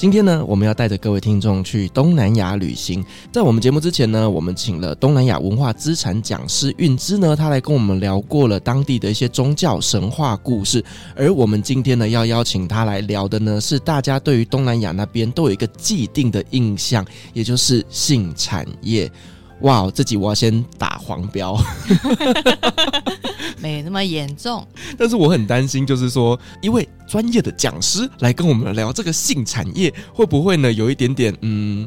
今天呢，我们要带着各位听众去东南亚旅行。在我们节目之前呢，我们请了东南亚文化资产讲师韵之呢，他来跟我们聊过了当地的一些宗教神话故事。而我们今天呢，要邀请他来聊的呢，是大家对于东南亚那边都有一个既定的印象，也就是性产业。哇，自己我要先打黄标。没那么严重，但是我很担心，就是说一位专业的讲师来跟我们聊这个性产业，会不会呢有一点点嗯，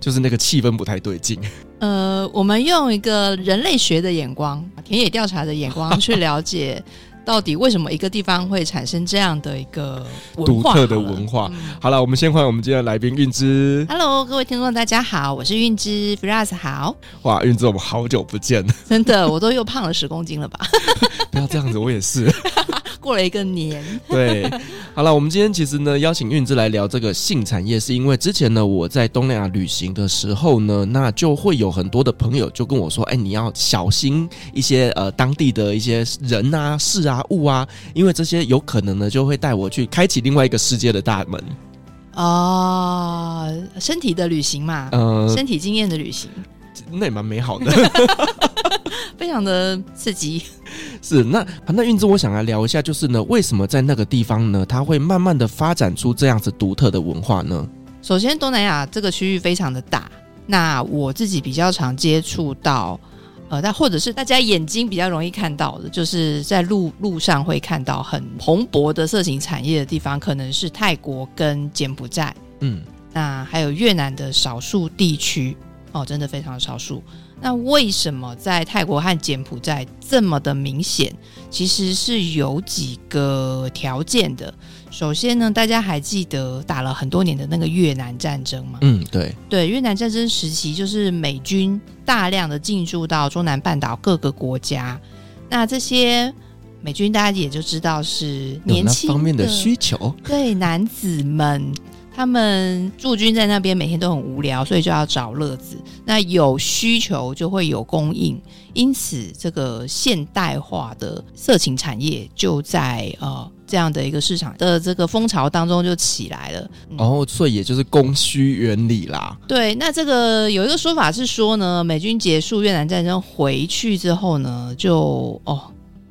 就是那个气氛不太对劲。呃，我们用一个人类学的眼光、田野调查的眼光 去了解。到底为什么一个地方会产生这样的一个独特的文化？嗯、好了，我们先欢迎我们今天的来宾韵之。Hello，各位听众，大家好，我是韵之，Firas 好。哇，韵之，我们好久不见了，真的，我都又胖了十公斤了吧？不要这样子，我也是。过了一个年，对，好了，我们今天其实呢邀请韵之来聊这个性产业，是因为之前呢我在东南亚旅行的时候呢，那就会有很多的朋友就跟我说，哎，你要小心一些呃当地的一些人啊、事啊、物啊，因为这些有可能呢就会带我去开启另外一个世界的大门。哦，身体的旅行嘛，嗯、呃，身体经验的旅行。那也蛮美好的，非常的刺激。是那那运之，我想来聊一下，就是呢，为什么在那个地方呢，它会慢慢的发展出这样子独特的文化呢？首先，东南亚这个区域非常的大，那我自己比较常接触到，呃，但或者是大家眼睛比较容易看到的，就是在路路上会看到很蓬勃的色情产业的地方，可能是泰国跟柬埔寨，嗯，那还有越南的少数地区。哦，真的非常少数。那为什么在泰国和柬埔寨这么的明显？其实是有几个条件的。首先呢，大家还记得打了很多年的那个越南战争吗？嗯，对对，越南战争时期就是美军大量的进驻到中南半岛各个国家。那这些美军大家也就知道是年轻方面的需求，对男子们。他们驻军在那边，每天都很无聊，所以就要找乐子。那有需求就会有供应，因此这个现代化的色情产业就在呃这样的一个市场的这个风潮当中就起来了。然后，所以也就是供需原理啦。对，那这个有一个说法是说呢，美军结束越南战争回去之后呢，就哦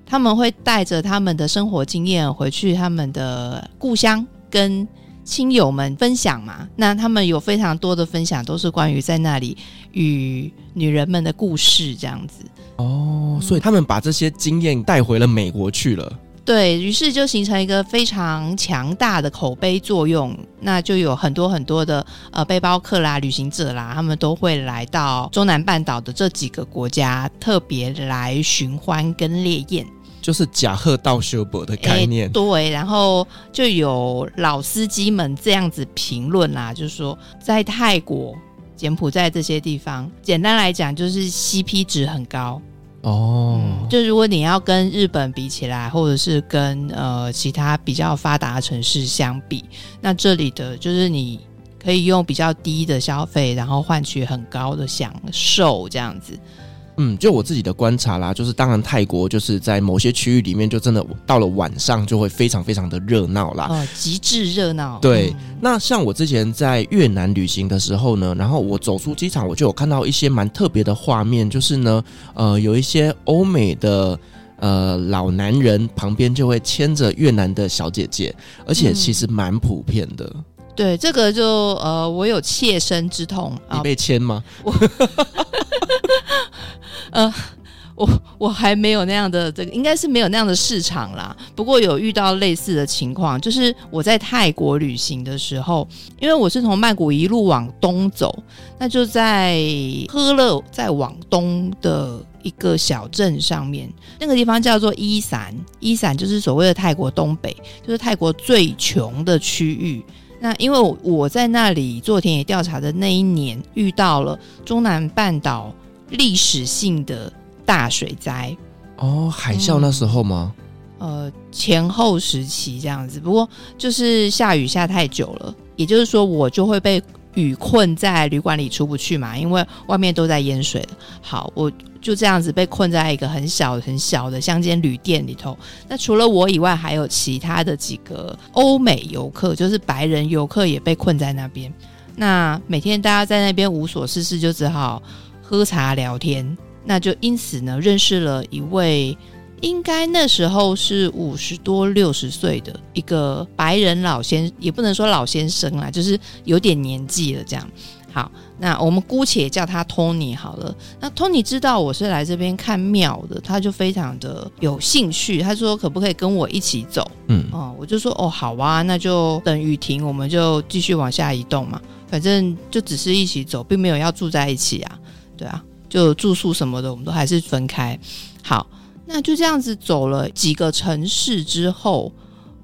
他们会带着他们的生活经验回去他们的故乡跟。亲友们分享嘛，那他们有非常多的分享，都是关于在那里与女人们的故事这样子。哦，所以他们把这些经验带回了美国去了。对，于是就形成一个非常强大的口碑作用，那就有很多很多的呃背包客啦、旅行者啦，他们都会来到中南半岛的这几个国家，特别来寻欢跟猎艳。就是假贺道修博的概念，欸，对，然后就有老司机们这样子评论啦，就是说在泰国、柬埔寨这些地方，简单来讲就是 CP 值很高，哦、嗯，就如果你要跟日本比起来，或者是跟呃其他比较发达的城市相比，那这里的就是你可以用比较低的消费，然后换取很高的享受，这样子。嗯，就我自己的观察啦，就是当然泰国就是在某些区域里面，就真的到了晚上就会非常非常的热闹啦，哦，极致热闹。对，嗯、那像我之前在越南旅行的时候呢，然后我走出机场，我就有看到一些蛮特别的画面，就是呢，呃，有一些欧美的呃老男人旁边就会牵着越南的小姐姐，而且其实蛮普遍的。嗯、对，这个就呃，我有切身之痛。你被牵吗？我 呃，我我还没有那样的这个，应该是没有那样的市场啦。不过有遇到类似的情况，就是我在泰国旅行的时候，因为我是从曼谷一路往东走，那就在喝了再往东的一个小镇上面，那个地方叫做伊伞，伊伞就是所谓的泰国东北，就是泰国最穷的区域。那因为我在那里做田野调查的那一年，遇到了中南半岛。历史性的大水灾哦，海啸那时候吗？嗯，呃，前后时期这样子。不过就是下雨下太久了，也就是说我就会被雨困在旅馆里出不去嘛，因为外面都在淹水了。好，我就这样子被困在一个很小很小的乡间旅店里头。那除了我以外，还有其他的几个欧美游客，就是白人游客也被困在那边。那每天大家在那边无所事事，就只好。喝茶聊天，那就因此呢，认识了一位应该那时候是五十多六十岁的一个白人老先，也不能说老先生啦，就是有点年纪了这样。好，那我们姑且叫他 Tony 好了。那 Tony 知道我是来这边看庙的，他就非常的有兴趣，他说可不可以跟我一起走？嗯，哦，我就说哦，好啊，那就等雨停，我们就继续往下移动嘛，反正就只是一起走，并没有要住在一起啊。对啊，就住宿什么的，我们都还是分开。好，那就这样子走了几个城市之后，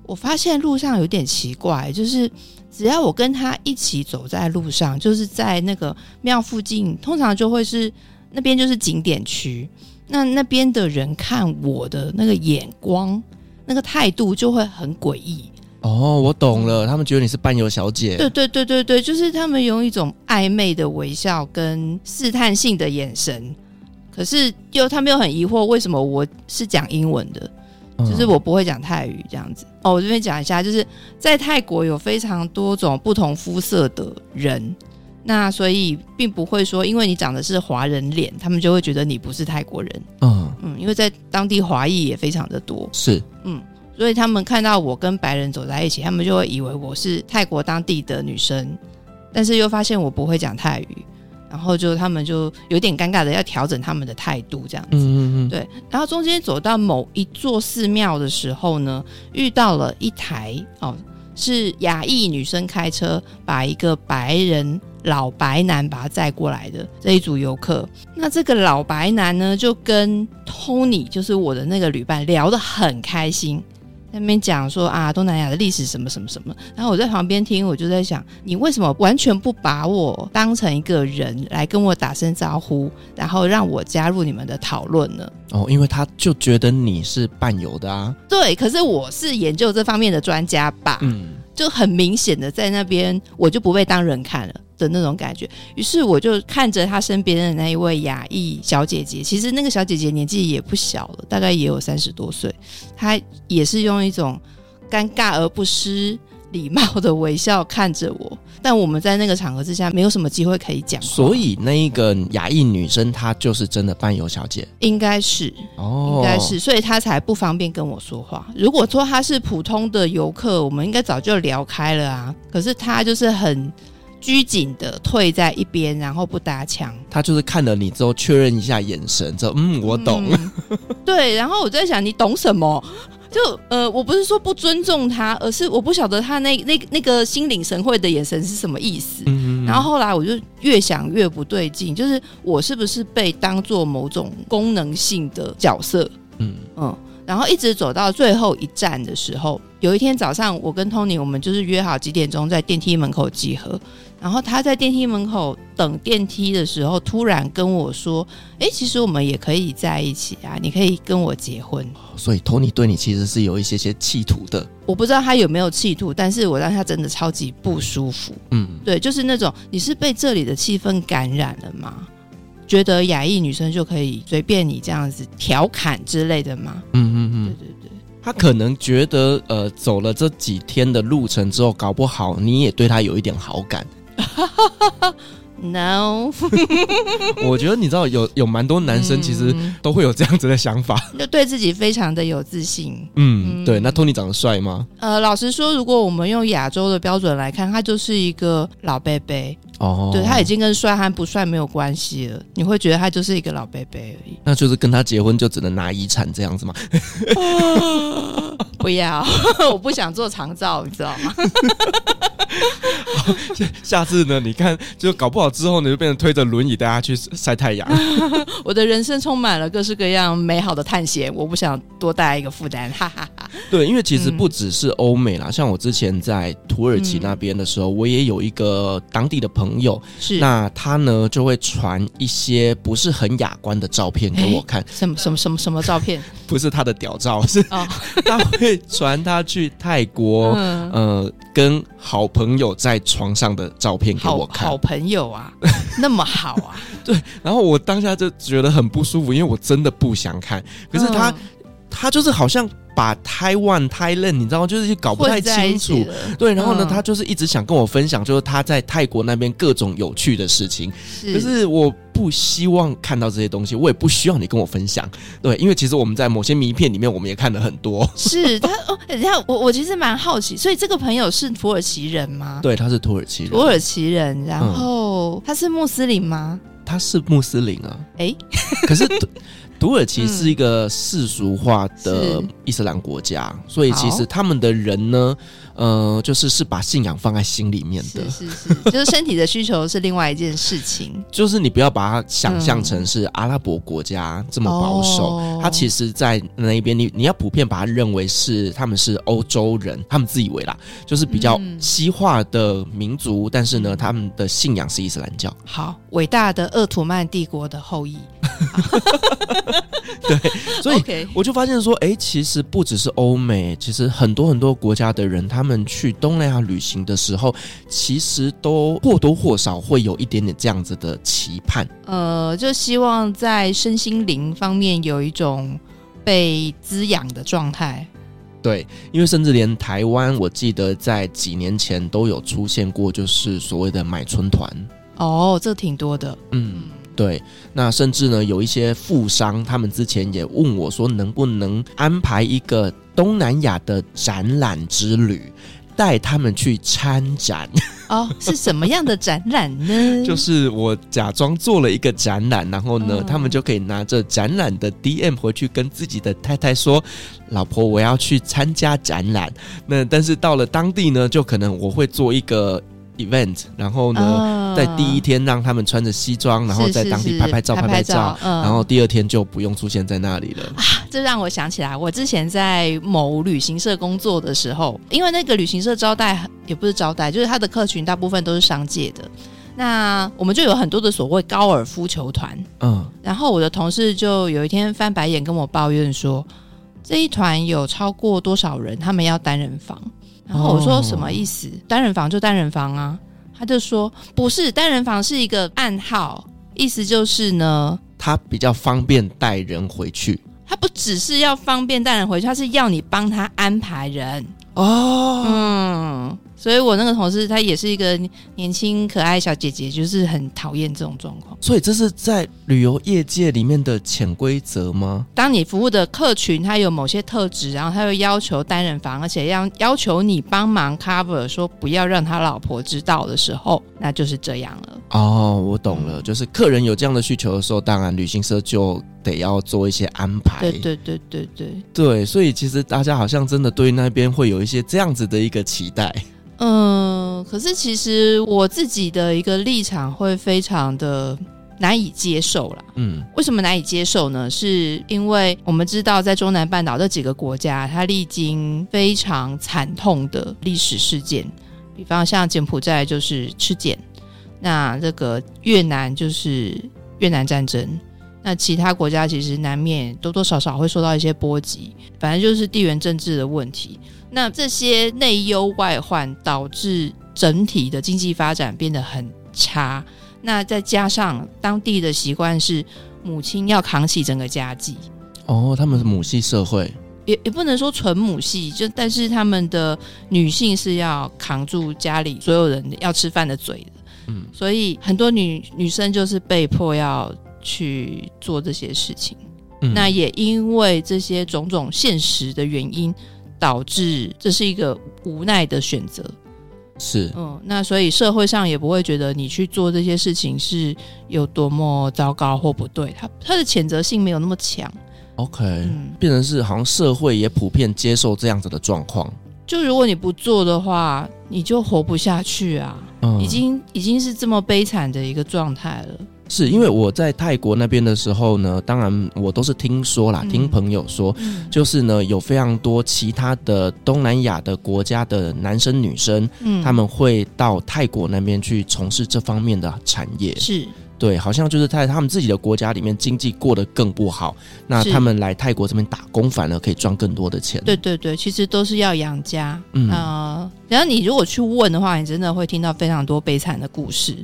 我发现路上有点奇怪，就是只要我跟他一起走在路上，就是在那个庙附近，通常就会是那边就是景点区，那那边的人看我的那个眼光、那个态度就会很诡异。哦，我懂了，他们觉得你是伴游小姐。对对对对对，就是他们用一种暧昧的微笑跟试探性的眼神，可是又他们又很疑惑，为什么我是讲英文的，就是我不会讲泰语这样子。哦，我这边讲一下，就是在泰国有非常多种不同肤色的人，那所以并不会说，因为你长的是华人脸，他们就会觉得你不是泰国人。嗯嗯，因为在当地华裔也非常的多。是，嗯。所以他们看到我跟白人走在一起，他们就会以为我是泰国当地的女生，但是又发现我不会讲泰语，然后就他们就有点尴尬的要调整他们的态度这样子。嗯嗯嗯。对，然后中间走到某一座寺庙的时候呢，遇到了一台哦，是亚裔女生开车把一个白人老白男把他载过来的这一组游客。那这个老白男呢，就跟 Tony 就是我的那个旅伴聊得很开心。那边讲说啊，东南亚的历史什么什么什么，然后我在旁边听，我就在想，你为什么完全不把我当成一个人来跟我打声招呼，然后让我加入你们的讨论呢？哦，因为他就觉得你是伴游的啊。对，可是我是研究这方面的专家吧？嗯，就很明显的在那边，我就不被当人看了。的那种感觉，于是我就看着他身边的那一位亚裔小姐姐，其实那个小姐姐年纪也不小了，大概也有三十多岁，她也是用一种尴尬而不失礼貌的微笑看着我。但我们在那个场合之下，没有什么机会可以讲，所以那一个亚裔女生她就是真的伴游小姐，应该是哦，应该是，所以她才不方便跟我说话。如果说她是普通的游客，我们应该早就聊开了啊。可是她就是很。拘谨的退在一边，然后不搭腔。他就是看了你之后确认一下眼神，说嗯，我懂。嗯、对，然后我在想，你懂什么？就呃，我不是说不尊重他，而是我不晓得他那那那个心领神会的眼神是什么意思。嗯、然后后来我就越想越不对劲，就是我是不是被当做某种功能性的角色？嗯嗯。然后一直走到最后一站的时候，有一天早上，我跟 Tony 我们就是约好几点钟在电梯门口集合。然后他在电梯门口等电梯的时候，突然跟我说：“哎，其实我们也可以在一起啊，你可以跟我结婚。”所以 Tony 对你其实是有一些些企图的。我不知道他有没有企图，但是我让他真的超级不舒服。嗯，对，就是那种你是被这里的气氛感染了吗？觉得亚裔女生就可以随便你这样子调侃之类的吗？嗯嗯嗯，对对对，他可能觉得呃，走了这几天的路程之后，搞不好你也对他有一点好感。No，我觉得你知道有有蛮多男生其实都会有这样子的想法，就对自己非常的有自信。嗯，对。那 Tony 长得帅吗？呃，老实说，如果我们用亚洲的标准来看，他就是一个老伯伯。哦，对，他已经跟帅和不帅没有关系了，你会觉得他就是一个老伯伯而已。那就是跟他结婚就只能拿遗产这样子吗？不要，我不想做长照，你知道吗？下次呢？你看，就搞不好之后呢，就变成推着轮椅带他去晒太阳。我的人生充满了各式各样美好的探险，我不想多带一个负担，哈哈哈。对，因为其实不只是欧美啦，嗯、像我之前在土耳其那边的时候，嗯、我也有一个当地的朋友，是那他呢就会传一些不是很雅观的照片给我看。什么什么什么什么照片？不是他的屌照，是 他会传他去泰国，嗯、呃，跟好朋友在床上的照片给我看。好，好朋友啊，那么好啊？对。然后我当下就觉得很不舒服，因为我真的不想看。可是他，嗯、他就是好像。把台湾、泰人，你知道吗，就是搞不太清楚。对，然后呢，嗯、他就是一直想跟我分享，就是他在泰国那边各种有趣的事情。是，可是我不希望看到这些东西，我也不需要你跟我分享。对，因为其实我们在某些名片里面，我们也看了很多。是他哦，等一下，我我其实蛮好奇，所以这个朋友是土耳其人吗？对，他是土耳其人。土耳其人，然后、嗯、他是穆斯林吗？他是穆斯林啊。哎，可是。土耳其是一个世俗化的伊斯兰国家，嗯、所以其实他们的人呢，呃，就是是把信仰放在心里面的，是是是，就是身体的需求是另外一件事情。就是你不要把它想象成是阿拉伯国家这么保守，嗯、它其实，在那一边，你你要普遍把它认为是他们是欧洲人，他们自以为啦，就是比较西化的民族，嗯、但是呢，他们的信仰是伊斯兰教。好，伟大的鄂图曼帝国的后裔。对，所以我就发现说，哎，其实不只是欧美，其实很多很多国家的人，他们去东南亚旅行的时候，其实都或多或少会有一点点这样子的期盼。呃，就希望在身心灵方面有一种被滋养的状态。对，因为甚至连台湾，我记得在几年前都有出现过，就是所谓的买春团。哦，这挺多的，嗯。对，那甚至呢，有一些富商，他们之前也问我说，能不能安排一个东南亚的展览之旅，带他们去参展。哦，是什么样的展览呢？就是我假装做了一个展览，然后呢，哦、他们就可以拿着展览的 DM 回去跟自己的太太说：“老婆，我要去参加展览。”那但是到了当地呢，就可能我会做一个。event，然后呢，哦、在第一天让他们穿着西装，然后在当地拍拍照、拍拍照，嗯、然后第二天就不用出现在那里了。啊，这让我想起来，我之前在某旅行社工作的时候，因为那个旅行社招待也不是招待，就是他的客群大部分都是商界的，那我们就有很多的所谓高尔夫球团。嗯，然后我的同事就有一天翻白眼跟我抱怨说，这一团有超过多少人，他们要单人房。然后我说什么意思？单人房就单人房啊。他就说不是，单人房是一个暗号，意思就是呢，他比较方便带人回去。他不只是要方便带人回去，他是要你帮他安排人哦。嗯。所以我那个同事，她也是一个年轻可爱小姐姐，就是很讨厌这种状况。所以这是在旅游业界里面的潜规则吗？当你服务的客群他有某些特质，然后他又要求单人房，而且要要求你帮忙 cover，说不要让他老婆知道的时候，那就是这样了。哦，我懂了，就是客人有这样的需求的时候，当然旅行社就得要做一些安排。对对对对对对，所以其实大家好像真的对那边会有一些这样子的一个期待。嗯，可是其实我自己的一个立场会非常的难以接受了。嗯，为什么难以接受呢？是因为我们知道，在中南半岛这几个国家，它历经非常惨痛的历史事件，比方像柬埔寨就是吃柬，那这个越南就是越南战争，那其他国家其实难免多多少少会受到一些波及，反正就是地缘政治的问题。那这些内忧外患导致整体的经济发展变得很差。那再加上当地的习惯是母亲要扛起整个家计。哦，他们是母系社会，也也不能说纯母系，就但是他们的女性是要扛住家里所有人要吃饭的嘴的。嗯，所以很多女女生就是被迫要去做这些事情。嗯，那也因为这些种种现实的原因。导致这是一个无奈的选择，是嗯，那所以社会上也不会觉得你去做这些事情是有多么糟糕或不对，他他的谴责性没有那么强。OK，嗯，变成是好像社会也普遍接受这样子的状况。就如果你不做的话，你就活不下去啊，嗯，已经已经是这么悲惨的一个状态了。是因为我在泰国那边的时候呢，当然我都是听说啦，嗯、听朋友说，嗯、就是呢有非常多其他的东南亚的国家的男生女生，嗯，他们会到泰国那边去从事这方面的产业。是，对，好像就是在他们自己的国家里面经济过得更不好，那他们来泰国这边打工，反而可以赚更多的钱。对对对，其实都是要养家。嗯，然后你如果去问的话，你真的会听到非常多悲惨的故事。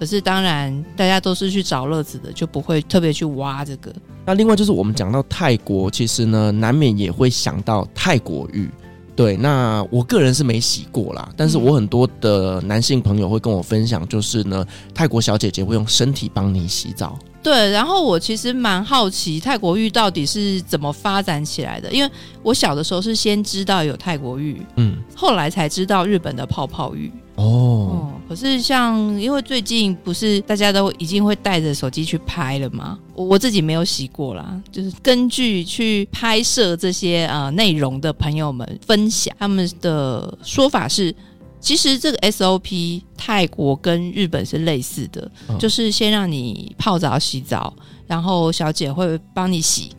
可是当然，大家都是去找乐子的，就不会特别去挖这个。那另外就是我们讲到泰国，其实呢，难免也会想到泰国浴。对，那我个人是没洗过啦，但是我很多的男性朋友会跟我分享，就是呢，泰国小姐姐会用身体帮你洗澡。对，然后我其实蛮好奇泰国浴到底是怎么发展起来的，因为我小的时候是先知道有泰国浴，嗯，后来才知道日本的泡泡浴。哦、嗯，可是像因为最近不是大家都已经会带着手机去拍了吗？我我自己没有洗过啦，就是根据去拍摄这些呃内容的朋友们分享，他们的说法是，其实这个 SOP 泰国跟日本是类似的，哦、就是先让你泡澡洗澡，然后小姐会帮你洗，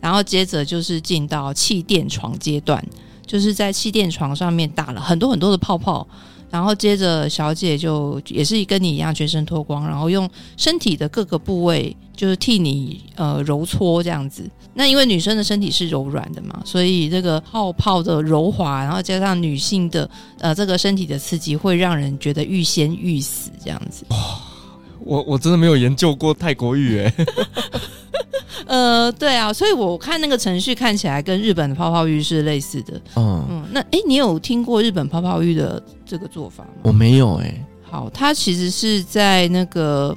然后接着就是进到气垫床阶段，就是在气垫床上面打了很多很多的泡泡。然后接着，小姐就也是跟你一样全身脱光，然后用身体的各个部位，就是替你呃揉搓这样子。那因为女生的身体是柔软的嘛，所以这个泡泡的柔滑，然后加上女性的呃这个身体的刺激，会让人觉得欲仙欲死这样子。哇，我我真的没有研究过泰国浴哎。呃，对啊，所以我看那个程序看起来跟日本的泡泡浴是类似的。嗯嗯，那哎，你有听过日本泡泡浴的这个做法吗？我没有哎、欸。好，它其实是在那个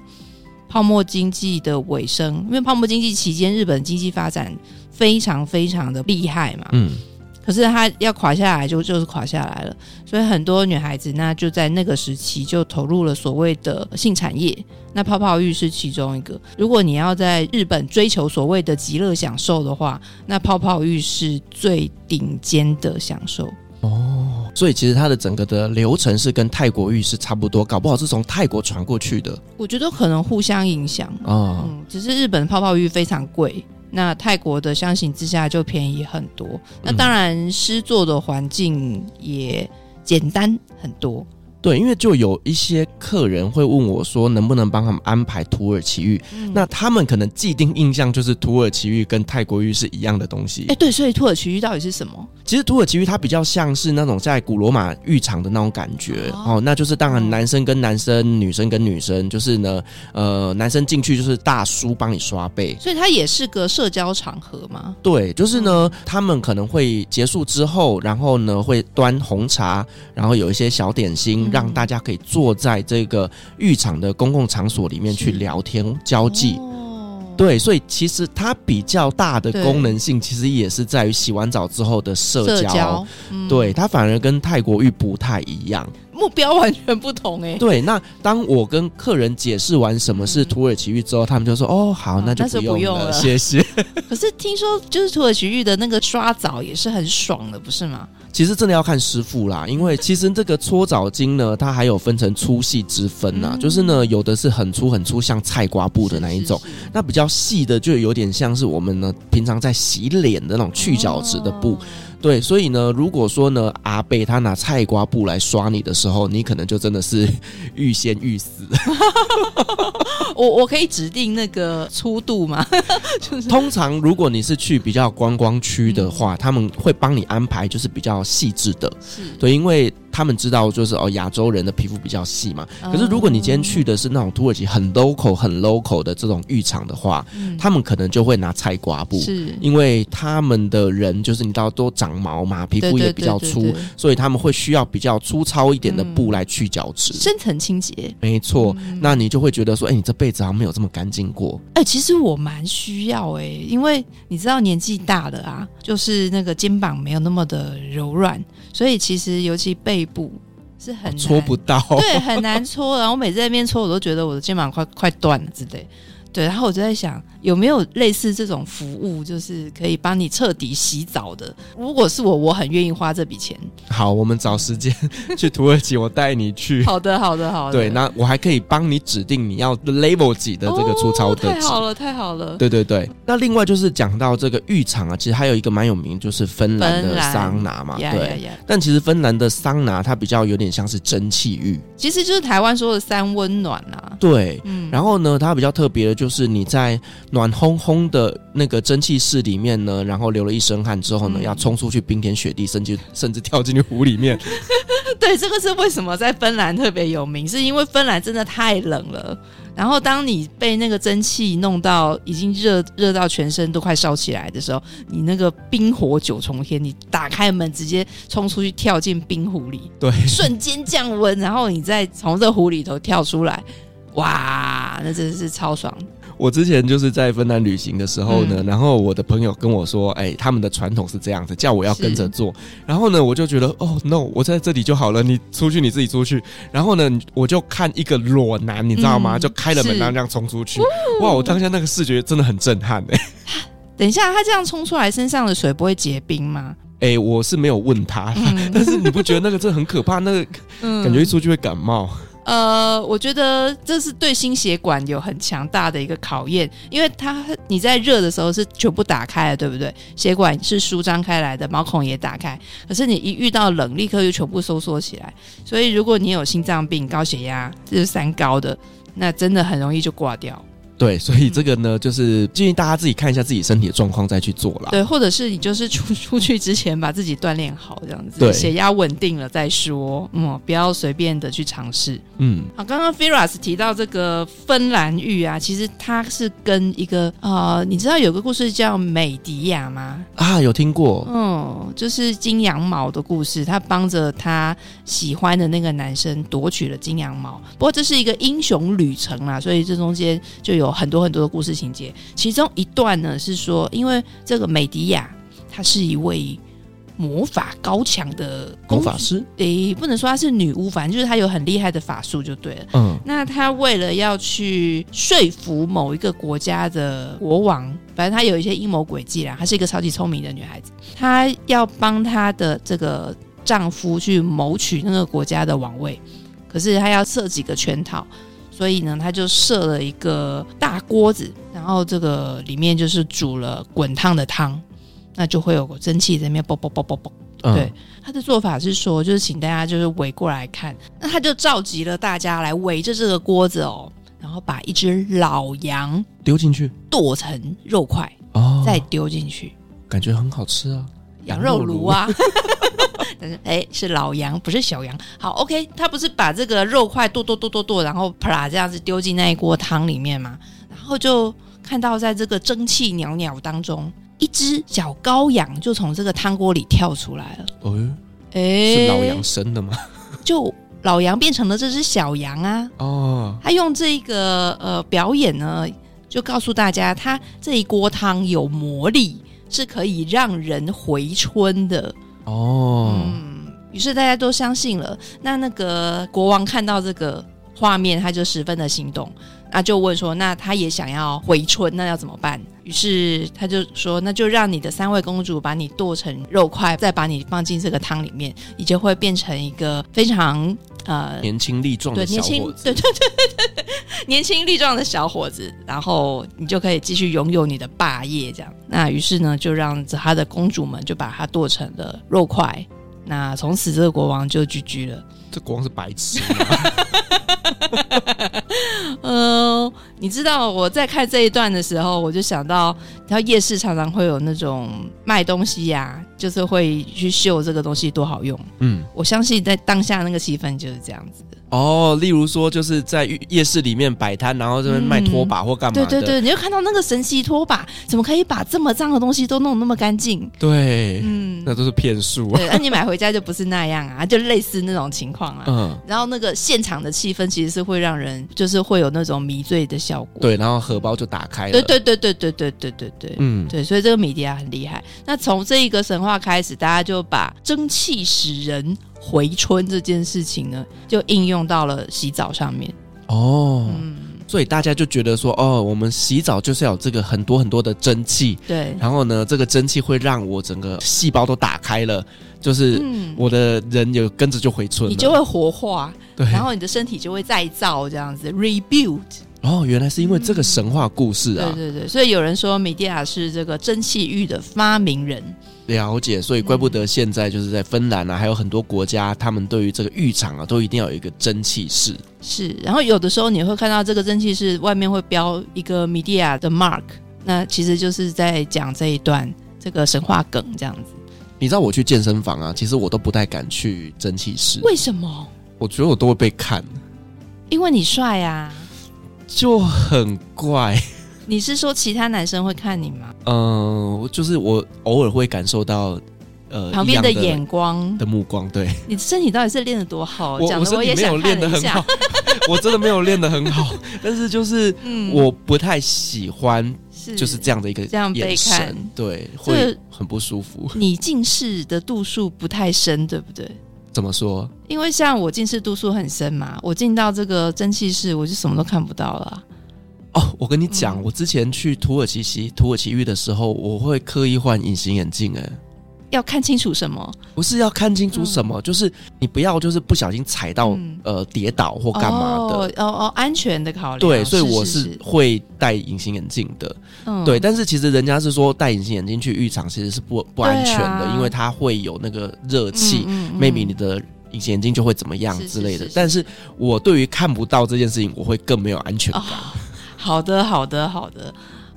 泡沫经济的尾声，因为泡沫经济期间，日本经济发展非常非常的厉害嘛。嗯。可是它要垮下来就就是垮下来了，所以很多女孩子那就在那个时期就投入了所谓的性产业。那泡泡浴是其中一个。如果你要在日本追求所谓的极乐享受的话，那泡泡浴是最顶尖的享受。哦，所以其实它的整个的流程是跟泰国浴是差不多，搞不好是从泰国传过去的。我觉得可能互相影响。哦，嗯，只是日本泡泡浴非常贵。那泰国的相形之下就便宜很多，那当然诗作的环境也简单很多。对，因为就有一些客人会问我说，能不能帮他们安排土耳其浴？嗯、那他们可能既定印象就是土耳其浴跟泰国浴是一样的东西。哎，对，所以土耳其浴到底是什么？其实土耳其浴它比较像是那种在古罗马浴场的那种感觉哦，哦，那就是当然男生跟男生，女生跟女生，就是呢，呃，男生进去就是大叔帮你刷背，所以它也是个社交场合吗。对，就是呢，嗯、他们可能会结束之后，然后呢会端红茶，然后有一些小点心。让大家可以坐在这个浴场的公共场所里面去聊天交际，哦、对，所以其实它比较大的功能性，其实也是在于洗完澡之后的社交。社交嗯、对，它反而跟泰国浴不太一样。目标完全不同哎、欸。对，那当我跟客人解释完什么是土耳其浴之后，嗯、他们就说：“哦，好，那就不用了，用了谢谢。”可是听说就是土耳其浴的那个刷澡也是很爽的，不是吗？其实真的要看师傅啦，因为其实这个搓澡巾呢，它还有分成粗细之分呐、啊。嗯、就是呢，有的是很粗很粗，像菜瓜布的那一种；是是是那比较细的，就有点像是我们呢平常在洗脸的那种去角质的布。哦对，所以呢，如果说呢，阿贝他拿菜瓜布来刷你的时候，你可能就真的是 欲仙欲死。我我可以指定那个粗度吗？就是通常如果你是去比较观光区的话，嗯、他们会帮你安排就是比较细致的。是对，因为。他们知道，就是哦，亚洲人的皮肤比较细嘛。可是如果你今天去的是那种土耳其很 local、很 local 的这种浴场的话，嗯、他们可能就会拿菜瓜布，是因为他们的人就是你知道都长毛嘛，皮肤也比较粗，所以他们会需要比较粗糙一点的布来去角质、深层清洁。没错，嗯、那你就会觉得说，哎，你这辈子好像没有这么干净过。哎，其实我蛮需要哎、欸，因为你知道年纪大了啊，就是那个肩膀没有那么的柔软。所以其实，尤其背部是很搓不到，对，很难搓。然后我每次在那边搓，我都觉得我的肩膀快快断了之类。对，然后我就在想，有没有类似这种服务，就是可以帮你彻底洗澡的？如果是我，我很愿意花这笔钱。好，我们找时间 去土耳其，我带你去。好的，好的，好的。对，那我还可以帮你指定你要 level 几的这个粗糙的。哦，太好了，太好了。对对对。那另外就是讲到这个浴场啊，其实还有一个蛮有名，就是芬兰的桑拿嘛。对。Yeah, yeah, yeah. 但其实芬兰的桑拿它比较有点像是蒸汽浴，其实就是台湾说的三温暖啊。对。嗯。然后呢，它比较特别的。就是你在暖烘烘的那个蒸汽室里面呢，然后流了一身汗之后呢，嗯、要冲出去冰天雪地，甚至 甚至跳进去湖里面。对，这个是为什么在芬兰特别有名，是因为芬兰真的太冷了。然后当你被那个蒸汽弄到已经热热到全身都快烧起来的时候，你那个冰火九重天，你打开门直接冲出去跳进冰湖里，对，瞬间降温，然后你再从这湖里头跳出来。哇，那真的是超爽！我之前就是在芬兰旅行的时候呢，嗯、然后我的朋友跟我说，哎、欸，他们的传统是这样子，叫我要跟着做。然后呢，我就觉得，哦，no，我在这里就好了，你出去你自己出去。然后呢，我就看一个裸男，你知道吗？嗯、就开了门，然后这样冲出去。哇，我当下那个视觉真的很震撼哎、欸。等一下，他这样冲出来，身上的水不会结冰吗？哎、欸，我是没有问他，嗯、但是你不觉得那个真的很可怕？那个感觉一出去会感冒。呃，我觉得这是对心血管有很强大的一个考验，因为它你在热的时候是全部打开了，对不对？血管是舒张开来的，毛孔也打开，可是你一遇到冷，立刻就全部收缩起来。所以如果你有心脏病、高血压，这是三高的，那真的很容易就挂掉。对，所以这个呢，嗯、就是建议大家自己看一下自己身体的状况再去做啦。对，或者是你就是出出去之前把自己锻炼好，这样子，对，血压稳定了再说，嗯，不要随便的去尝试。嗯，好，刚刚 Firas 提到这个芬兰浴啊，其实它是跟一个呃，你知道有个故事叫美迪亚吗？啊，有听过。嗯，就是金羊毛的故事，他帮着他喜欢的那个男生夺取了金羊毛。不过这是一个英雄旅程啊，所以这中间就有。很多很多的故事情节，其中一段呢是说，因为这个美迪亚她是一位魔法高强的魔法师，诶，不能说她是女巫，反正就是她有很厉害的法术就对了。嗯，那她为了要去说服某一个国家的国王，反正她有一些阴谋诡计啦。她是一个超级聪明的女孩子，她要帮她的这个丈夫去谋取那个国家的王位，可是她要设几个圈套。所以呢，他就设了一个大锅子，然后这个里面就是煮了滚烫的汤，那就会有蒸汽在那边啵啵啵啵啵。嗯、对，他的做法是说，就是请大家就是围过来看，那他就召集了大家来围着这个锅子哦，然后把一只老羊丢进去，剁成肉块哦，再丢进去，感觉很好吃啊。羊肉炉啊，但是哎，是老羊，不是小羊。好，OK，他不是把这个肉块剁剁剁剁剁，然后啪啦这样子丢进那一锅汤里面嘛？然后就看到在这个蒸汽袅袅当中，一只小羔羊就从这个汤锅里跳出来了。哦，哎，是老羊生的吗？就老羊变成了这只小羊啊！哦，他用这个呃表演呢，就告诉大家，他这一锅汤有魔力。是可以让人回春的哦，嗯，于是大家都相信了。那那个国王看到这个画面，他就十分的心动，那就问说：“那他也想要回春，那要怎么办？”于是他就说：“那就让你的三位公主把你剁成肉块，再把你放进这个汤里面，你就会变成一个非常呃年轻力壮的小伙子。”对，年轻，对对对对对，年轻力壮的小伙子，然后你就可以继续拥有你的霸业。这样，那于是呢，就让他的公主们就把它剁成了肉块。那从此这个国王就居居了。这国王是白痴吗？呃，你知道我在看这一段的时候，我就想到，然后夜市常常会有那种卖东西呀、啊，就是会去秀这个东西多好用。嗯，我相信在当下那个气氛就是这样子的。哦，例如说就是在夜市里面摆摊，然后这边卖拖把或干嘛的。对对对，你就看到那个神奇拖把，怎么可以把这么脏的东西都弄那么干净？对，嗯，那都是骗术。对，那你买回家就不是那样啊，就类似那种情况啊。嗯，然后那个现场的气氛其实是会让人就是会有那种迷醉的效果。对，然后荷包就打开了。对对对对对对对对对，嗯，对，所以这个米迪亚很厉害。那从这一个神话开始，大家就把蒸汽使人。回春这件事情呢，就应用到了洗澡上面哦。嗯，所以大家就觉得说，哦，我们洗澡就是要有这个很多很多的蒸汽，对。然后呢，这个蒸汽会让我整个细胞都打开了，就是我的人有跟着就回春，你就会活化，对。然后你的身体就会再造这样子，rebuild。哦，原来是因为这个神话故事啊。嗯，对对对，所以有人说米蒂亚是这个蒸汽浴的发明人。了解，所以怪不得现在就是在芬兰啊，还有很多国家，他们对于这个浴场啊，都一定要有一个蒸汽室。是，然后有的时候你会看到这个蒸汽室外面会标一个 Media 的 mark，那其实就是在讲这一段这个神话梗这样子。你知道我去健身房啊，其实我都不太敢去蒸汽室。为什么？我觉得我都会被看。因为你帅啊。就很怪。你是说其他男生会看你吗？嗯、呃，就是我偶尔会感受到，呃，旁边的眼光的目光。对，你身体到底是练得多好？我我身体没有练得很好，我真的没有练得很好。但是就是，我不太喜欢，就是这样的一个这样被看，对，会很不舒服。你近视的度数不太深，对不对？怎么说？因为像我近视度数很深嘛，我进到这个蒸汽室，我就什么都看不到了。哦，我跟你讲，嗯、我之前去土耳其洗土耳其浴的时候，我会刻意换隐形眼镜，哎，要看清楚什么？不是要看清楚什么，嗯、就是你不要就是不小心踩到、嗯、呃跌倒或干嘛的。哦哦哦，安全的考虑。对，所以我是会戴隐形眼镜的。嗯，对，但是其实人家是说戴隐形眼镜去浴场其实是不不安全的，啊、因为它会有那个热气、，maybe 你的隐形眼镜就会怎么样之类的。是是是是，但是我对于看不到这件事情，我会更没有安全感。哦好的，好的，好的，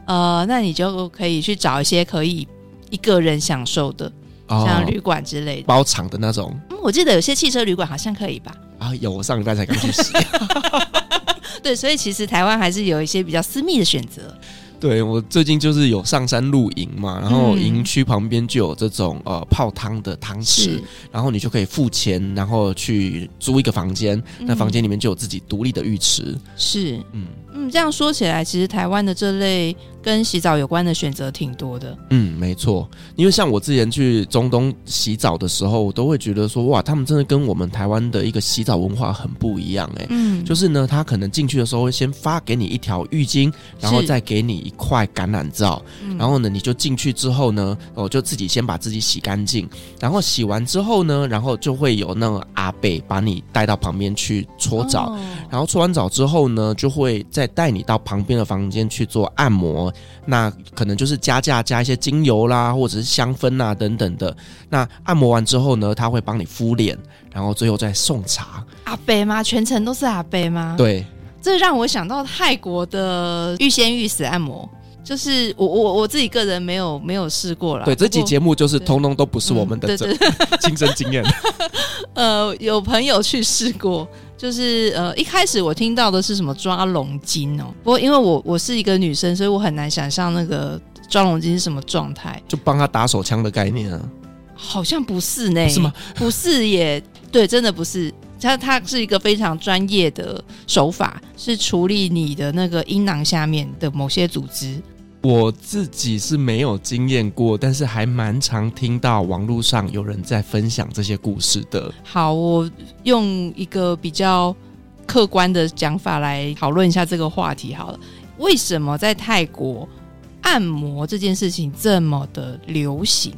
呃，那你就可以去找一些可以一个人享受的，哦、像旅馆之类的，包场的那种。嗯，我记得有些汽车旅馆好像可以吧？啊，有，我上礼拜才刚去洗。对，所以其实台湾还是有一些比较私密的选择。对，我最近就是有上山露营嘛，然后营区旁边就有这种呃泡汤的汤池，然后你就可以付钱，然后去租一个房间，嗯、那房间里面就有自己独立的浴池。是，嗯嗯，这样说起来，其实台湾的这类。跟洗澡有关的选择挺多的，嗯，没错，因为像我之前去中东洗澡的时候，我都会觉得说，哇，他们真的跟我们台湾的一个洗澡文化很不一样，哎，嗯，就是呢，他可能进去的时候会先发给你一条浴巾，然后再给你一块橄榄皂，然后呢，你就进去之后呢，哦，就自己先把自己洗干净，然后洗完之后呢，然后就会有那个阿贝把你带到旁边去搓澡，哦、然后搓完澡之后呢，就会再带你到旁边的房间去做按摩。那可能就是加价加一些精油啦，或者是香氛啊等等的。那按摩完之后呢，他会帮你敷脸，然后最后再送茶。阿伯吗？全程都是阿伯吗？对，这让我想到泰国的欲仙浴死按摩，就是我我我自己个人没有没有试过啦。对，这期节目就是通通都不是我们的这 亲身经验。呃，有朋友去试过。就是呃，一开始我听到的是什么抓龙筋哦，不过因为我我是一个女生，所以我很难想象那个抓龙筋是什么状态。就帮他打手枪的概念啊？好像不是呢？是吗？不是也对，真的不是。它它是一个非常专业的手法，是处理你的那个阴囊下面的某些组织。我自己是没有经验过，但是还蛮常听到网络上有人在分享这些故事的。好，我用一个比较客观的讲法来讨论一下这个话题。好了，为什么在泰国按摩这件事情这么的流行？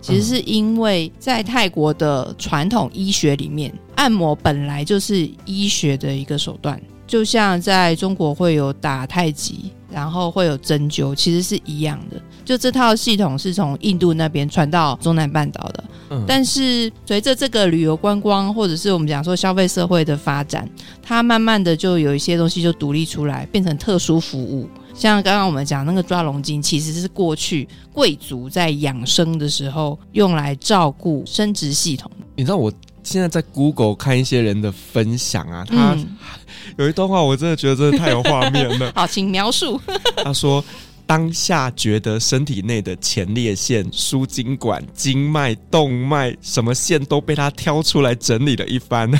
其实是因为在泰国的传统医学里面，按摩本来就是医学的一个手段。就像在中国会有打太极，然后会有针灸，其实是一样的。就这套系统是从印度那边传到中南半岛的。嗯，但是随着这个旅游观光，或者是我们讲说消费社会的发展，它慢慢的就有一些东西就独立出来，变成特殊服务。像刚刚我们讲那个抓龙筋，其实是过去贵族在养生的时候用来照顾生殖系统。你知道我现在在 Google 看一些人的分享啊，他。嗯有一段话，我真的觉得真的太有画面了。好，请描述。他说：“当下觉得身体内的前列腺、输精管、经脉、动脉，什么线都被他挑出来整理了一番。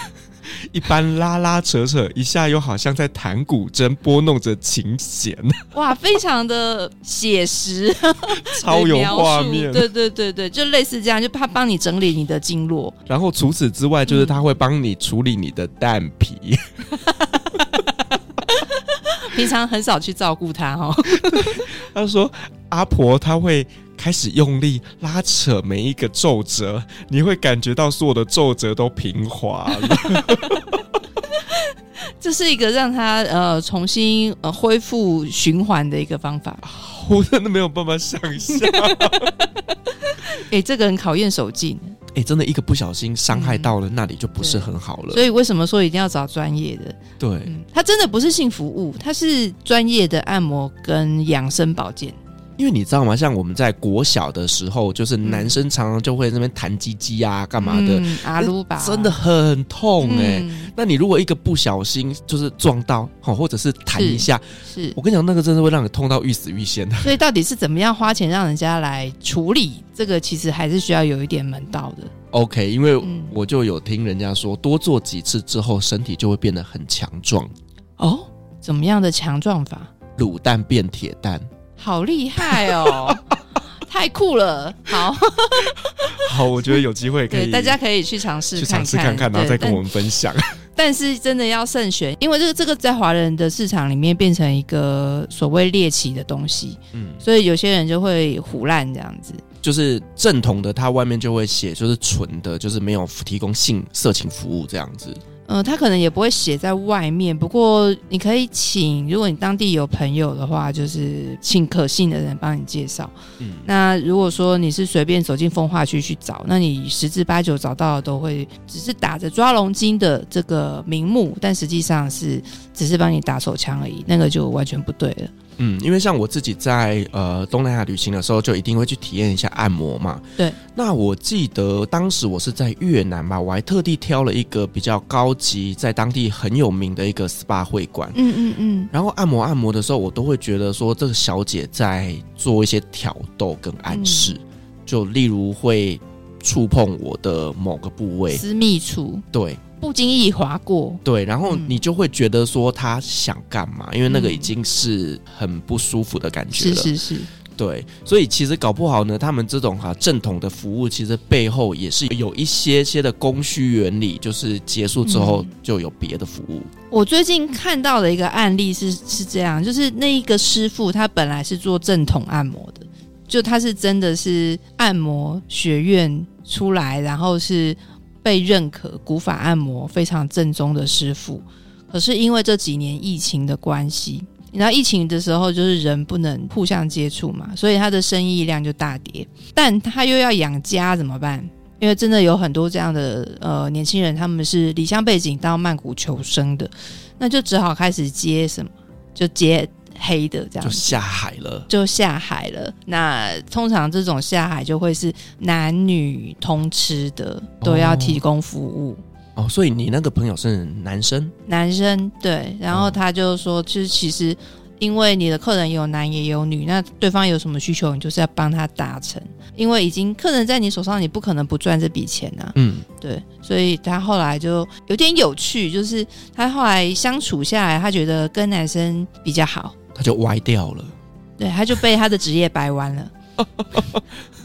一般拉拉扯扯，一下又好像在弹古筝，拨弄着琴弦。哇，非常的写实，超有画面。对对对对，就类似这样，就他帮你整理你的经络。然后除此之外，就是他会帮你处理你的蛋皮。嗯”平常很少去照顾他哦。他说：“阿婆，他会开始用力拉扯每一个皱褶，你会感觉到所有的皱褶都平滑了。这是一个让它呃重新呃恢复循环的一个方法。我真的没有办法想象。哎，这个很考验手劲。哎，真的一个不小心伤害到了那里就不是很好了。所以为什么说一定要找专业的？对，嗯，它真的不是性服务，它是专业的按摩跟养生保健。因为你知道吗？像我们在国小的时候，就是男生常常就会那边弹鸡鸡啊，干嘛的？嗯、阿鲁巴真的很痛哎、欸嗯。那你如果一个不小心就是撞到，或者是弹一下，是，是我跟你讲，那个真的会让你痛到欲死欲仙的。所以到底是怎么样花钱让人家来处理这个？其实还是需要有一点门道的。OK，因为我就有听人家说，多做几次之后，身体就会变得很强壮。哦，怎么样的强壮法？卤蛋变铁蛋。好厉害哦，太酷了！好 好，我觉得有机会可以，大家可以去尝试，去尝试看看，然后再跟我们分享。但是真的要慎选，因为这个这个在华人的市场里面变成一个所谓猎奇的东西，嗯，所以有些人就会唬烂这样子。就是正统的，它外面就会写，就是纯的，就是没有提供性色情服务这样子。呃，他可能也不会写在外面，不过你可以请，如果你当地有朋友的话，就是请可信的人帮你介绍。嗯，那如果说你是随便走进风化区去找，那你十之八九找到的都会只是打着抓龙筋的这个名目，但实际上是只是帮你打手枪而已，那个就完全不对了。嗯，因为像我自己在呃东南亚旅行的时候，就一定会去体验一下按摩嘛。对。那我记得当时我是在越南吧，我还特地挑了一个比较高级，在当地很有名的一个 SPA 会馆。嗯嗯嗯。然后按摩按摩的时候，我都会觉得说，这个小姐在做一些挑逗跟暗示，嗯、就例如会触碰我的某个部位，私密处。对。不经意划过，对，然后你就会觉得说他想干嘛，嗯，因为那个已经是很不舒服的感觉了。是是是，对，所以其实搞不好呢，他们这种哈正统的服务，其实背后也是有一些些的供需原理，就是结束之后就有别的服务。嗯，我最近看到的一个案例是是这样，就是那一个师傅他本来是做正统按摩的，就他是真的是按摩学院出来，然后是。被认可古法按摩非常正宗的师傅，可是因为这几年疫情的关系，你知道疫情的时候就是人不能互相接触嘛，所以他的生意量就大跌。但他又要养家怎么办？因为真的有很多这样的呃年轻人，他们是离乡背景到曼谷求生的，那就只好开始接什么，就接。黑的这样就下海了，就下海了。那通常这种下海就会是男女通吃的，都要提供服务。哦，哦，所以你那个朋友是男生？男生对，然后他就说，就是其实因为你的客人有男也有女，那对方有什么需求，你就是要帮他达成。因为已经客人在你手上，你不可能不赚这笔钱啊。嗯，对，所以他后来就有点有趣，就是他后来相处下来，他觉得跟男生比较好。他就歪掉了，对，他就被他的职业掰弯了。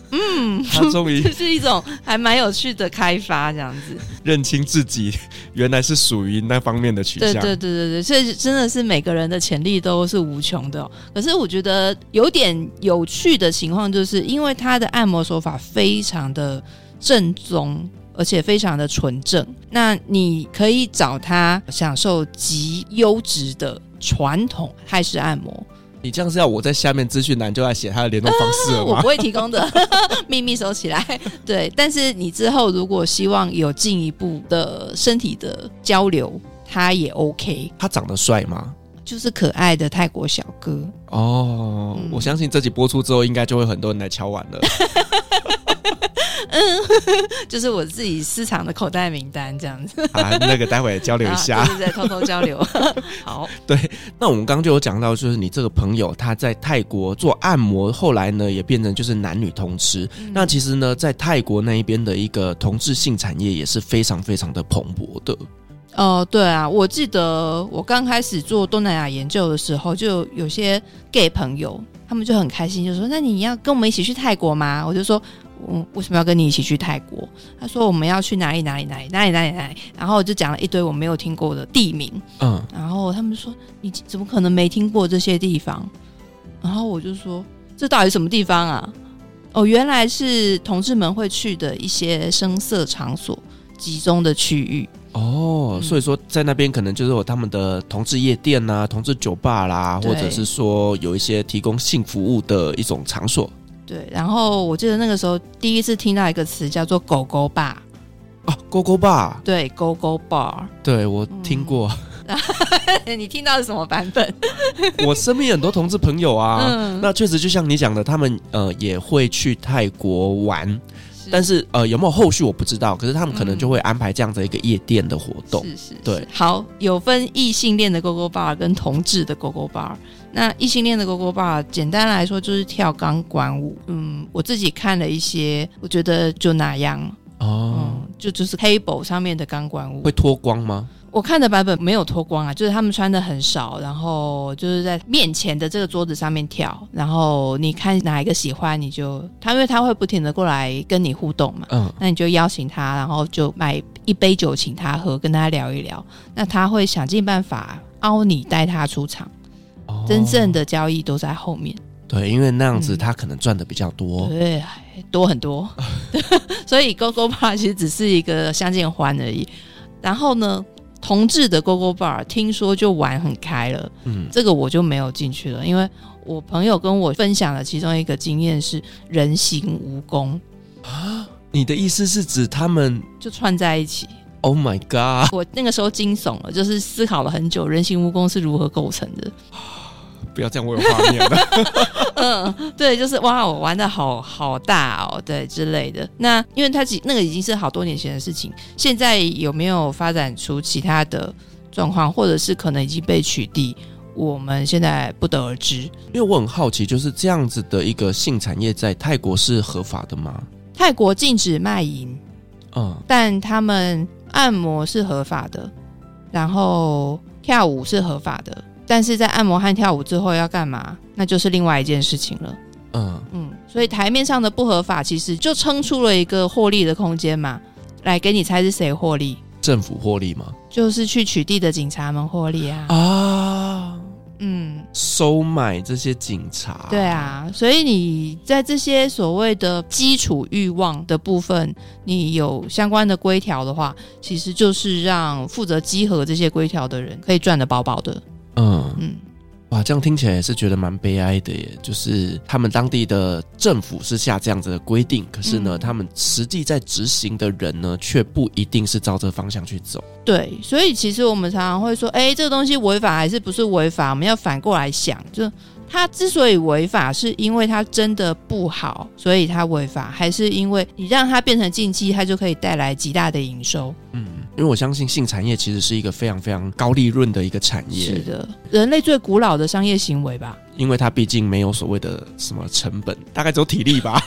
嗯，他终于 这是一种还蛮有趣的开发，这样子认清自己原来是属于那方面的取向。对对对对对，所以真的是每个人的潜力都是无穷的哦。可是我觉得有点有趣的情况，就是因为他的按摩手法非常的正宗，而且非常的纯正，那你可以找他享受极优质的传统泰式按摩。你这样是要我在下面资讯栏就要写他的联络方式了吗？呃，我不会提供的，秘密收起来。对，但是你之后如果希望有进一步的身体的交流，他也 OK。他长得帅吗？就是可爱的泰国小哥。哦，嗯，我相信这集播出之后，应该就会很多人来敲碗了。嗯，就是我自己私藏的口袋名单这样子啊，那个待会交流一下，对对对，偷偷交流。好，对，那我们刚刚就有讲到，就是你这个朋友他在泰国做按摩，后来呢也变成就是男女通吃。嗯、那其实呢，在泰国那一边的一个同志性产业也是非常非常的蓬勃的。哦、呃，对啊，我记得我刚开始做东南亚研究的时候，就有些 gay 朋友，他们就很开心，就说：“那你要跟我们一起去泰国吗？”我就说。嗯，为什么要跟你一起去泰国？他说我们要去哪里哪里哪里哪里哪里哪里，然后我就讲了一堆我没有听过的地名。嗯，然后他们说你怎么可能没听过这些地方？然后我就说这到底什么地方啊？哦，原来是同志们会去的一些声色场所集中的区域。哦，所以说在那边可能就是有他们的同志夜店啊、同志酒吧啦，或者是说有一些提供性服务的一种场所。对，然后我记得那个时候第一次听到一个词叫做“狗狗吧”啊，“狗狗吧”，对，“狗狗 bar”，对我听过。嗯、你听到是什么版本？我身边很多同志朋友啊，嗯、那确实就像你讲的，他们呃也会去泰国玩。但是呃，有没有后续我不知道，可是他们可能就会安排这样子一个夜店的活动。是是，是，对。好，有分异性恋的 Gogo Bar 跟同志的 Gogo Bar。那异性恋的 Gogo Bar 简单来说就是跳钢管舞。嗯，我自己看了一些，我觉得就那样。哦。嗯，就就是 table 上面的钢管舞。会脱光吗？我看的版本没有脱光啊，就是他们穿的很少，然后就是在面前的这个桌子上面跳，然后你看哪一个喜欢，你就他因为他会不停的过来跟你互动嘛，嗯，那你就邀请他，然后就买一杯酒请他喝，跟他聊一聊，那他会想尽办法凹你带他出场，哦，真正的交易都在后面，对，因为那样子他可能赚的比较多，嗯，对，多很多，所以 Gogo Bar 其实只是一个相见欢而已，然后呢？同志的 Gogo Bar 听说就玩很开了，嗯，这个我就没有进去了，因为我朋友跟我分享了其中一个经验是人形蜈蚣啊，你的意思是指他们就串在一起？Oh my god！我那个时候惊悚了，就是思考了很久，人形蜈蚣是如何构成的。不要这样，我有画面了。嗯，对，就是哇，我玩的好好大哦，对之类的。那因为它那个已经是好多年前的事情，现在有没有发展出其他的状况，或者是可能已经被取缔，我们现在不得而知。因为我很好奇，就是这样子的一个性产业在泰国是合法的吗？泰国禁止卖淫，嗯，但他们按摩是合法的，然后跳舞是合法的。但是在按摩和跳舞之后要干嘛？那就是另外一件事情了。嗯嗯，所以台面上的不合法，其实就撑出了一个获利的空间嘛。来，给你猜是谁获利？政府获利吗？就是去取缔的警察们获利啊！啊，嗯，收买这些警察。对啊，所以你在这些所谓的基础欲望的部分，你有相关的规条的话，其实就是让负责稽核这些规条的人可以赚得饱饱的。嗯嗯，哇，这样听起来也是觉得蛮悲哀的耶。就是他们当地的政府是下这样子的规定，可是呢，嗯、他们实际在执行的人呢，却不一定是照这个方向去走。对，所以其实我们常常会说，哎，这个东西违法还是不是违法？我们要反过来想，就他之所以违法，是因为它真的不好，所以它违法，还是因为你让它变成禁忌，它就可以带来极大的营收？嗯。因为我相信性产业其实是一个非常非常高利润的一个产业，是的，人类最古老的商业行为吧。因为它毕竟没有所谓的什么成本，大概只有体力吧。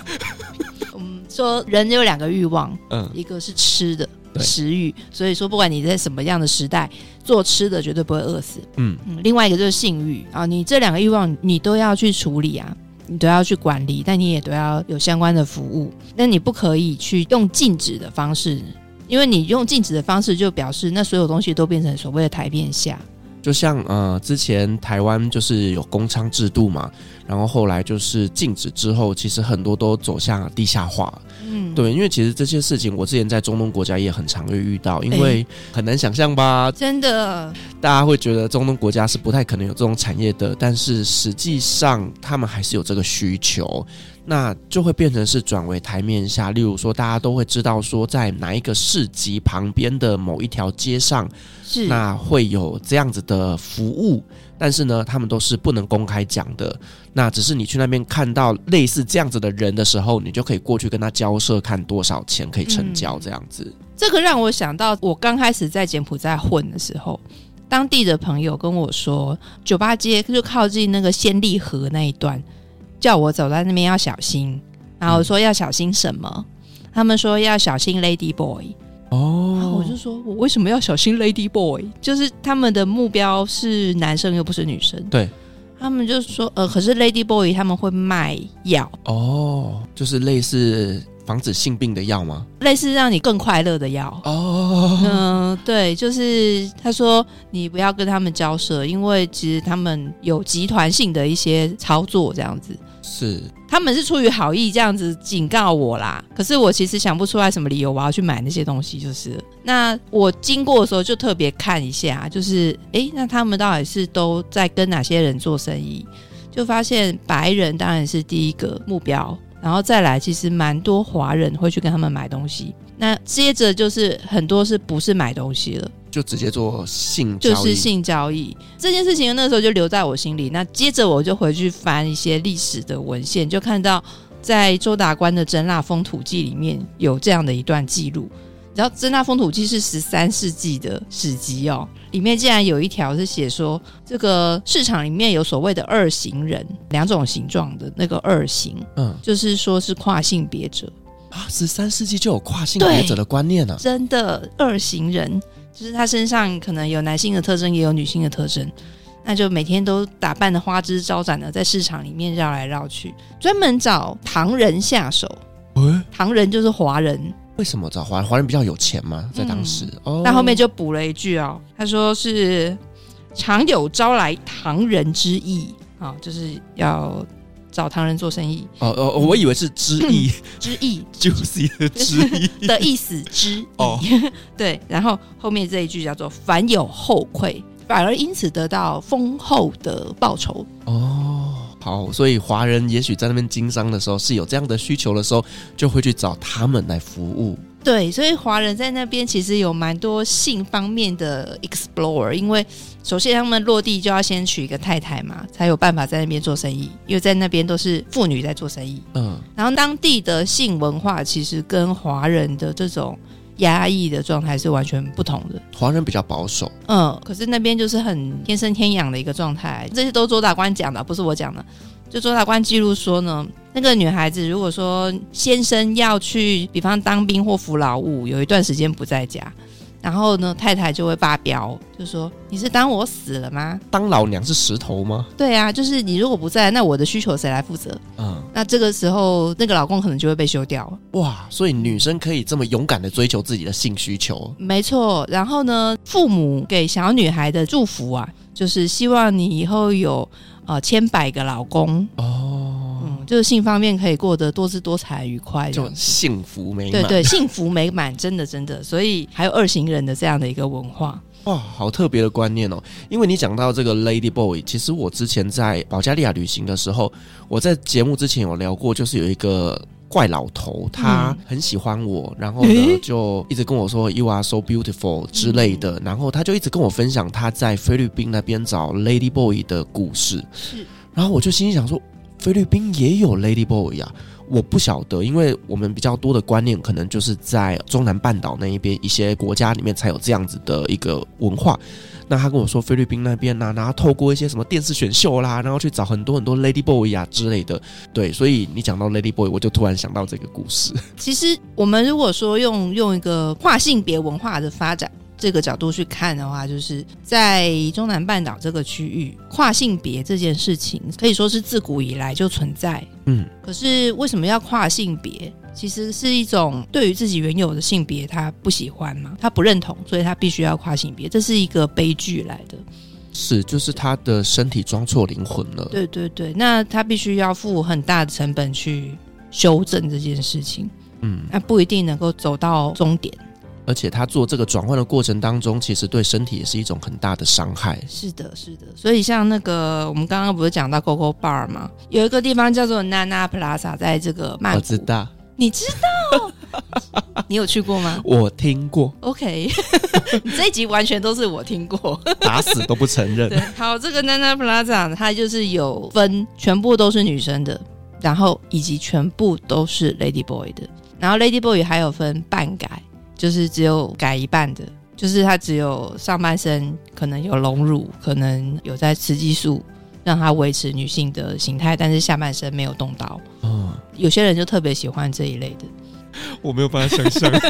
嗯，说人有两个欲望，嗯，一个是吃的食欲，所以说不管你在什么样的时代做吃的，绝对不会饿死。嗯嗯，另外一个就是性欲啊，你这两个欲望你都要去处理啊，你都要去管理，但你也都要有相关的服务。那你不可以去用禁止的方式，因为你用禁止的方式，就表示那所有东西都变成所谓的台面下。就像呃，之前台湾就是有工娼制度嘛，然后后来就是禁止之后，其实很多都走向地下化。嗯，对，因为其实这些事情，我之前在中东国家也很常会遇到，因为很难想象吧，真的，大家会觉得中东国家是不太可能有这种产业的，但是实际上他们还是有这个需求。那就会变成是转为台面下，例如说，大家都会知道说，在哪一个市集旁边的某一条街上，是。那会有这样子的服务，但是呢，他们都是不能公开讲的。那只是你去那边看到类似这样子的人的时候，你就可以过去跟他交涉，看多少钱可以成交这样子。这个让我想到，我刚开始在柬埔寨混的时候，当地的朋友跟我说，酒吧街就靠近那个暹粒河那一段。叫我走在那边要小心，然后说要小心什么？他们说要小心 Lady Boy 哦，然后我就说我为什么要小心 Lady Boy？就是他们的目标是男生又不是女生，对，他们就说呃，可是 Lady Boy 他们会卖药哦，就是类似防止性病的药吗？类似让你更快乐的药哦，嗯、呃，对，就是他说你不要跟他们交涉，因为其实他们有集团性的一些操作这样子。是，他们是出于好意这样子警告我啦，可是我其实想不出来什么理由我要去买那些东西，就是那我经过的时候就特别看一下，就是诶，那他们到底是都在跟哪些人做生意？就发现白人当然是第一个目标，然后再来其实蛮多华人会去跟他们买东西，那接着就是很多是不是买东西了？就直接做性交易，就是性交易这件事情，那时候就留在我心里。那接着我就回去翻一些历史的文献，就看到在周达官的《真腊风土记》里面有这样的一段记录。然后《真腊风土记》是十三世纪的史籍哦，里面竟然有一条是写说，这个市场里面有所谓的二型人，两种形状的那个二型，嗯，就是说是跨性别者啊。十三世纪就有跨性别者的观念啊，真的二型人。就是他身上可能有男性的特征，也有女性的特征，那就每天都打扮的花枝招展的，在市场里面绕来绕去，专门找唐人下手。欸、唐人就是华人。为什么找华人？华人比较有钱吗？在当时，嗯、哦。那后面就补了一句哦，他说是常有招来唐人之意啊、哦，就是要。找唐人做生意哦哦，我以为是之意，之意就是之意 的意思之意。哦，对，然后后面这一句叫做“凡有后愧”，反而因此得到丰厚的报酬。哦，好，所以华人也许在那边经商的时候是有这样的需求的时候，就会去找他们来服务。对，所以华人在那边其实有蛮多性方面的 explore，因为首先他们落地就要先娶一个太太嘛，才有办法在那边做生意，因为在那边都是妇女在做生意。嗯，然后当地的性文化其实跟华人的这种压抑的状态是完全不同的。华人比较保守，嗯，可是那边就是很天生天养的一个状态，这些都是周大官讲的，不是我讲的。就周大官记录说呢，那个女孩子如果说先生要去，比方当兵或服劳务，有一段时间不在家，然后呢，太太就会发飙，就说你是当我死了吗？当老娘是石头吗？对啊，就是你如果不在，那我的需求谁来负责？嗯，那这个时候那个老公可能就会被休掉。哇，所以女生可以这么勇敢的追求自己的性需求？没错。然后呢，父母给小女孩的祝福啊，就是希望你以后有。呃，千百个老公哦，嗯，就是性方面可以过得多姿多彩、愉快，就幸福美满。对对，幸福美满，真的真的。所以还有二型人的这样的一个文化，哇，好特别的观念哦。因为你讲到这个 Lady Boy，其实我之前在保加利亚旅行的时候，我在节目之前有聊过，就是有一个。怪老头，他很喜欢我，嗯、然后呢，就一直跟我说 “You are so beautiful” 之类的，嗯、然后他就一直跟我分享他在菲律宾那边找 Lady Boy 的故事。是，然后我就心里想说，菲律宾也有 Lady Boy 呀？我不晓得，因为我们比较多的观念可能就是在中南半岛那一边一些国家里面才有这样子的一个文化。那他跟我说菲律宾那边呢、然后透过一些什么电视选秀啦，然后去找很多很多 Lady Boy 啊之类的。对，所以你讲到 Lady Boy，我就突然想到这个故事。其实我们如果说用用一个跨性别文化的发展。这个角度去看的话，就是在中南半岛这个区域，跨性别这件事情可以说是自古以来就存在。嗯，可是为什么要跨性别？其实是一种对于自己原有的性别他不喜欢嘛，他不认同，所以他必须要跨性别，这是一个悲剧来的。是，就是他的身体装错灵魂了。对对对，那他必须要付很大的成本去修正这件事情。嗯，那不一定能够走到终点。而且他做这个转换的过程当中，其实对身体也是一种很大的伤害。是的，是的。所以像那个我们刚刚不是讲到 Coco Bar 吗？有一个地方叫做 Nana Plaza，在这个曼谷。我知道，你知道？你有去过吗？我听过。OK，你这一集完全都是我听过，打死都不承认。对，好，这个 Nana Plaza 它就是有分，全部都是女生的，然后以及全部都是 Lady Boy 的，然后 Lady Boy 还有分半改。就是只有改一半的，就是他只有上半身可能有隆乳，可能有在雌激素，让他维持女性的形态，但是下半身没有动刀。嗯，有些人就特别喜欢这一类的。我没有办法想象。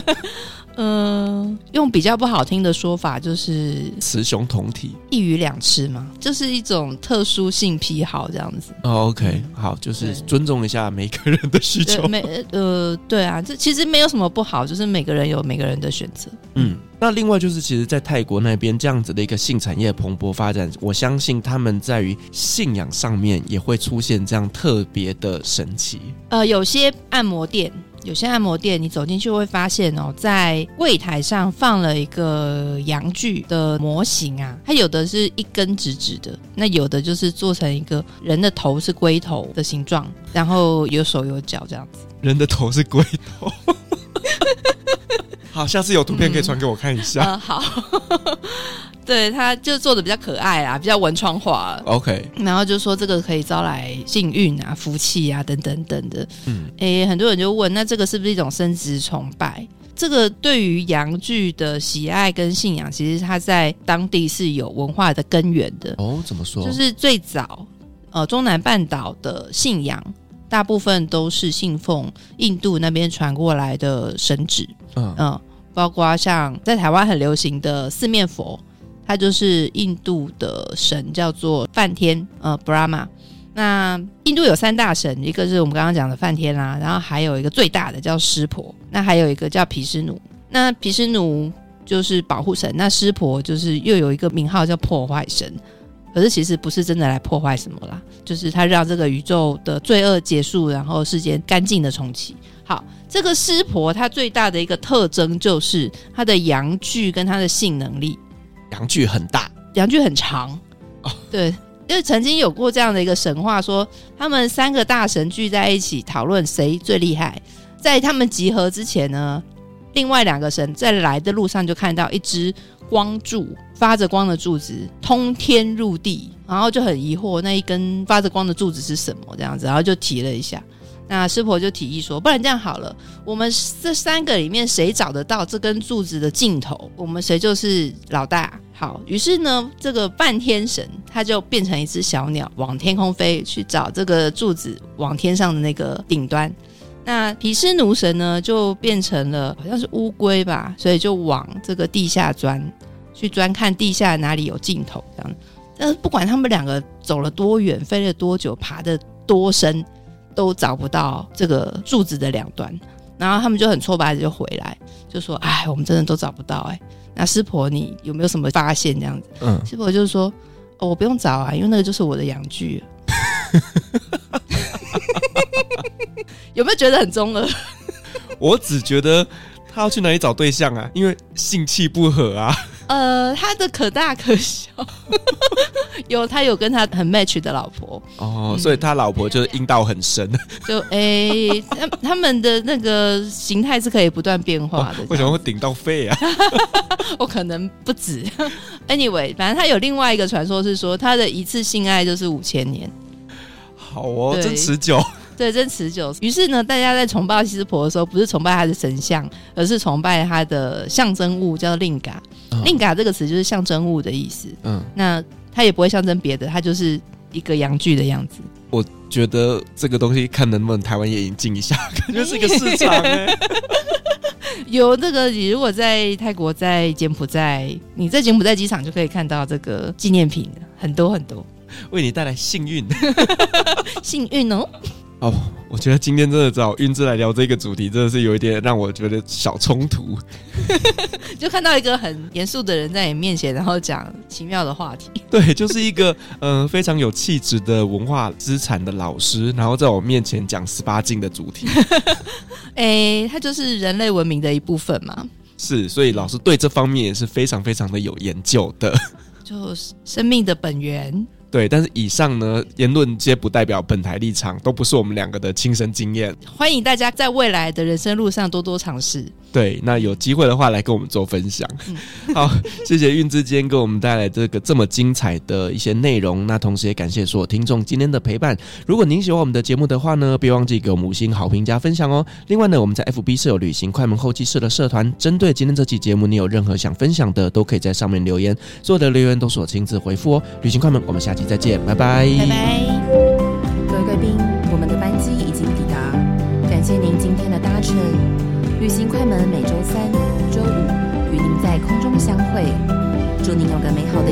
嗯、呃，用比较不好听的说法，就是雌雄同体，一鱼两吃嘛，就是一种特殊性癖好这样子。哦，OK，好，就是尊重一下每个人的需求。每呃，对啊，这其实没有什么不好，就是每个人有每个人的选择。嗯，那另外就是，其实，在泰国那边这样子的一个性产业蓬勃发展，我相信他们在于信仰上面也会出现这样特别的神奇。呃，有些按摩店。有些按摩店，你走进去会发现哦，在柜台上放了一个阳具的模型啊，它有的是一根直直的，那有的就是做成一个人的头是龟头的形状，然后有手有脚这样子。人的头是龟头，好，下次有图片可以传给我看一下。嗯呃、好。对，他就做的比较可爱啊，比较文创化。OK，然后就说这个可以招来幸运啊、福气啊等等等的。嗯，诶，很多人就问，那这个是不是一种生殖崇拜？这个对于洋剧的喜爱跟信仰，其实它在当地是有文化的根源的。哦，怎么说？就是最早，呃，中南半岛的信仰大部分都是信奉印度那边传过来的神祇。嗯嗯、呃，包括像在台湾很流行的四面佛。它就是印度的神，叫做梵天，呃，Brahma。那印度有三大神，一个是我们刚刚讲的梵天啦，然后还有一个最大的叫湿婆，那还有一个叫毗湿奴。那毗湿奴就是保护神，那湿婆就是又有一个名号叫破坏神。可是其实不是真的来破坏什么啦，就是他让这个宇宙的罪恶结束，然后世间干净的重启。好，这个湿婆它最大的一个特征就是它的阳具跟它的性能力。阳具很大，阳具很长，哦，对，因为曾经有过这样的一个神话，说他们三个大神聚在一起讨论谁最厉害。在他们集合之前呢，另外两个神在来的路上就看到一只光柱，发着光的柱子通天入地，然后就很疑惑那一根发着光的柱子是什么这样子，然后就提了一下。那湿婆就提议说：“不然这样好了，我们这三个里面谁找得到这根柱子的尽头，我们谁就是老大。”好，于是呢，这个半天神他就变成一只小鸟，往天空飞去找这个柱子往天上的那个顶端。那毗湿奴神呢，就变成了好像是乌龟吧，所以就往这个地下钻去钻看地下哪里有尽头。这样，但是不管他们两个走了多远，飞了多久，爬得多深。都找不到这个柱子的两端，然后他们就很挫败的就回来，就说：“哎，我们真的都找不到哎。”那师婆，你有没有什么发现？这样子，嗯，师婆就是说：“哦，我不用找啊，因为那个就是我的阳具。”有没有觉得很中二？我只觉得他要去哪里找对象啊？因为性气不合啊。呃，他的可大可小，有他有跟他很 match 的老婆哦，嗯、所以他老婆就是阴道很深，就哎、欸，他他们的那个形态是可以不断变化的、哦，为什么会顶到肺啊？我 可能不止，anyway，反正他有另外一个传说是说，他的一次性爱就是五千年，好哦，真持久。对，真持久。于是呢，大家在崇拜西斯婆的时候，不是崇拜他的神像，而是崇拜他的象征物，叫做令嘎。令嘎这个词就是象征物的意思。嗯，那它也不会象征别的，它就是一个阳具的样子。我觉得这个东西看能不能台湾也引进一下，感觉是一个市场哎。有这个，你如果在泰国、在柬埔寨，你在柬埔寨机场就可以看到这个纪念品，很多很多，为你带来幸运，幸运哦。哦，我觉得今天真的找韵之来聊这个主题，真的是有一点让我觉得小冲突。就看到一个很严肃的人在你面前，然后讲奇妙的话题。对，就是一个嗯、呃、非常有气质的文化资产的老师，然后在我面前讲十八禁的主题。哎、欸，他就是人类文明的一部分嘛。是，所以老师对这方面也是非常非常的有研究的。就是生命的本源。对，但是以上呢，言论皆不代表本台立场，都不是我们两个的亲身经验。欢迎大家在未来的人生路上多多尝试。对，那有机会的话来跟我们做分享。嗯、好，谢谢韵之今天给我们带来这个这么精彩的一些内容。那同时也感谢所有听众今天的陪伴。如果您喜欢我们的节目的话呢，别忘记给我们五星好评加分享哦。另外呢，我们在 FB 设有旅行快门后期室的社团，针对今天这期节目，你有任何想分享的，都可以在上面留言，所有的留言都是我亲自回复哦。旅行快门，我们下期再见，拜拜。拜拜。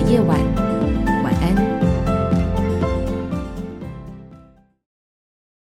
夜晚。